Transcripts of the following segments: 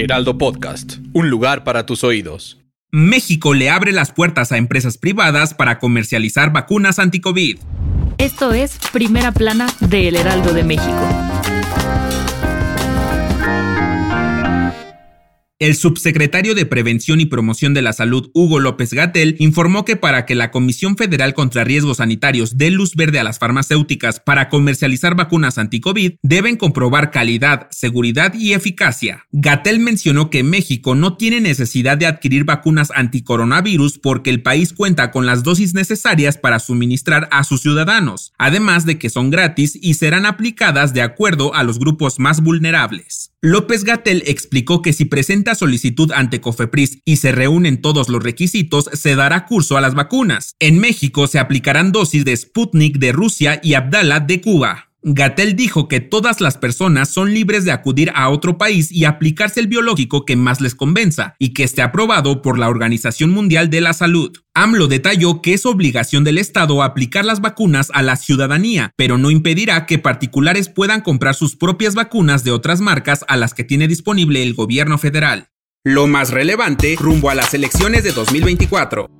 Heraldo Podcast, un lugar para tus oídos. México le abre las puertas a empresas privadas para comercializar vacunas anti-COVID. Esto es Primera Plana de El Heraldo de México. El subsecretario de Prevención y Promoción de la Salud, Hugo López Gatel, informó que para que la Comisión Federal contra Riesgos Sanitarios dé luz verde a las farmacéuticas para comercializar vacunas anti-COVID, deben comprobar calidad, seguridad y eficacia. Gatel mencionó que México no tiene necesidad de adquirir vacunas anticoronavirus porque el país cuenta con las dosis necesarias para suministrar a sus ciudadanos, además de que son gratis y serán aplicadas de acuerdo a los grupos más vulnerables. López Gatel explicó que si presenta solicitud ante Cofepris y se reúnen todos los requisitos, se dará curso a las vacunas. En México se aplicarán dosis de Sputnik de Rusia y Abdala de Cuba. Gatel dijo que todas las personas son libres de acudir a otro país y aplicarse el biológico que más les convenza y que esté aprobado por la Organización Mundial de la Salud. AMLO detalló que es obligación del Estado aplicar las vacunas a la ciudadanía, pero no impedirá que particulares puedan comprar sus propias vacunas de otras marcas a las que tiene disponible el gobierno federal. Lo más relevante rumbo a las elecciones de 2024.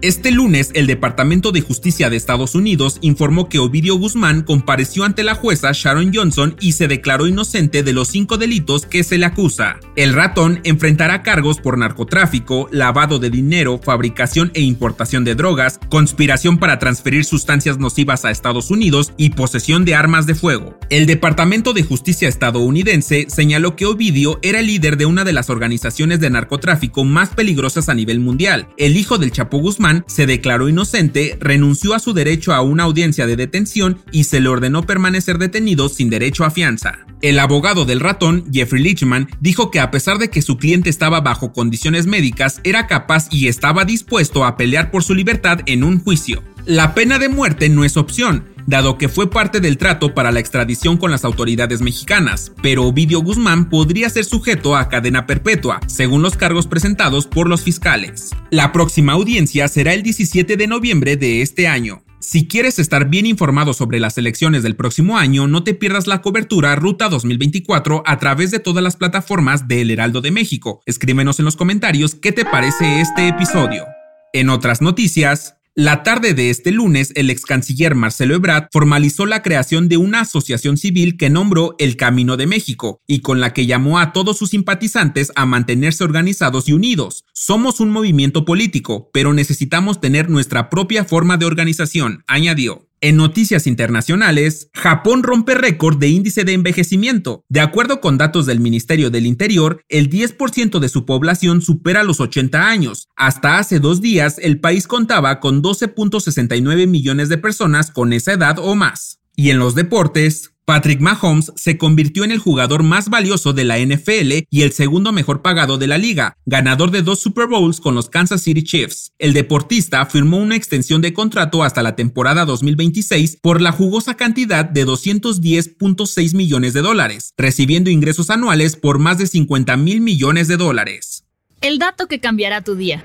Este lunes, el Departamento de Justicia de Estados Unidos informó que Ovidio Guzmán compareció ante la jueza Sharon Johnson y se declaró inocente de los cinco delitos que se le acusa. El ratón enfrentará cargos por narcotráfico, lavado de dinero, fabricación e importación de drogas, conspiración para transferir sustancias nocivas a Estados Unidos y posesión de armas de fuego. El Departamento de Justicia estadounidense señaló que Ovidio era el líder de una de las organizaciones de narcotráfico más peligrosas a nivel mundial. El hijo del Chapo Guzmán se declaró inocente, renunció a su derecho a una audiencia de detención y se le ordenó permanecer detenido sin derecho a fianza. El abogado del ratón, Jeffrey Lichman, dijo que a pesar de que su cliente estaba bajo condiciones médicas, era capaz y estaba dispuesto a pelear por su libertad en un juicio. La pena de muerte no es opción, dado que fue parte del trato para la extradición con las autoridades mexicanas, pero Ovidio Guzmán podría ser sujeto a cadena perpetua, según los cargos presentados por los fiscales. La próxima audiencia será el 17 de noviembre de este año. Si quieres estar bien informado sobre las elecciones del próximo año, no te pierdas la cobertura Ruta 2024 a través de todas las plataformas de El Heraldo de México. Escríbenos en los comentarios qué te parece este episodio. En otras noticias, la tarde de este lunes, el ex canciller Marcelo Ebrard formalizó la creación de una asociación civil que nombró El Camino de México y con la que llamó a todos sus simpatizantes a mantenerse organizados y unidos. Somos un movimiento político, pero necesitamos tener nuestra propia forma de organización, añadió. En noticias internacionales, Japón rompe récord de índice de envejecimiento. De acuerdo con datos del Ministerio del Interior, el 10% de su población supera los 80 años. Hasta hace dos días, el país contaba con 12.69 millones de personas con esa edad o más. Y en los deportes, Patrick Mahomes se convirtió en el jugador más valioso de la NFL y el segundo mejor pagado de la liga, ganador de dos Super Bowls con los Kansas City Chiefs. El deportista firmó una extensión de contrato hasta la temporada 2026 por la jugosa cantidad de 210.6 millones de dólares, recibiendo ingresos anuales por más de 50 mil millones de dólares. El dato que cambiará tu día.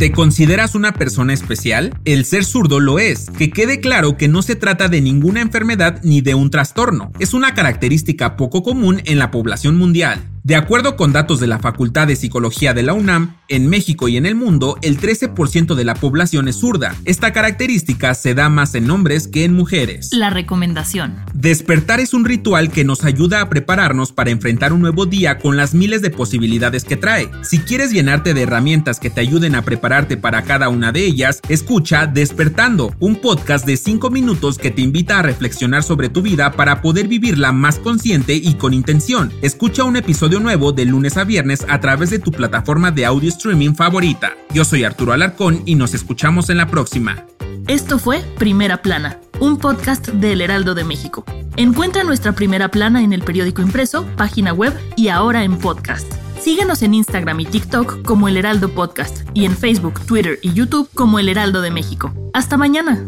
¿Te consideras una persona especial? El ser zurdo lo es. Que quede claro que no se trata de ninguna enfermedad ni de un trastorno. Es una característica poco común en la población mundial. De acuerdo con datos de la Facultad de Psicología de la UNAM, en México y en el mundo, el 13% de la población es zurda. Esta característica se da más en hombres que en mujeres. La recomendación. Despertar es un ritual que nos ayuda a prepararnos para enfrentar un nuevo día con las miles de posibilidades que trae. Si quieres llenarte de herramientas que te ayuden a prepararte para cada una de ellas, escucha Despertando, un podcast de 5 minutos que te invita a reflexionar sobre tu vida para poder vivirla más consciente y con intención. Escucha un nuevo de lunes a viernes a través de tu plataforma de audio streaming favorita. Yo soy Arturo Alarcón y nos escuchamos en la próxima. Esto fue Primera Plana un podcast del Heraldo de México. Encuentra nuestra primera plana en el periódico impreso, página web y ahora en podcast. Síguenos en Instagram y TikTok como El Heraldo Podcast y en Facebook, Twitter y YouTube como El Heraldo de México. Hasta mañana.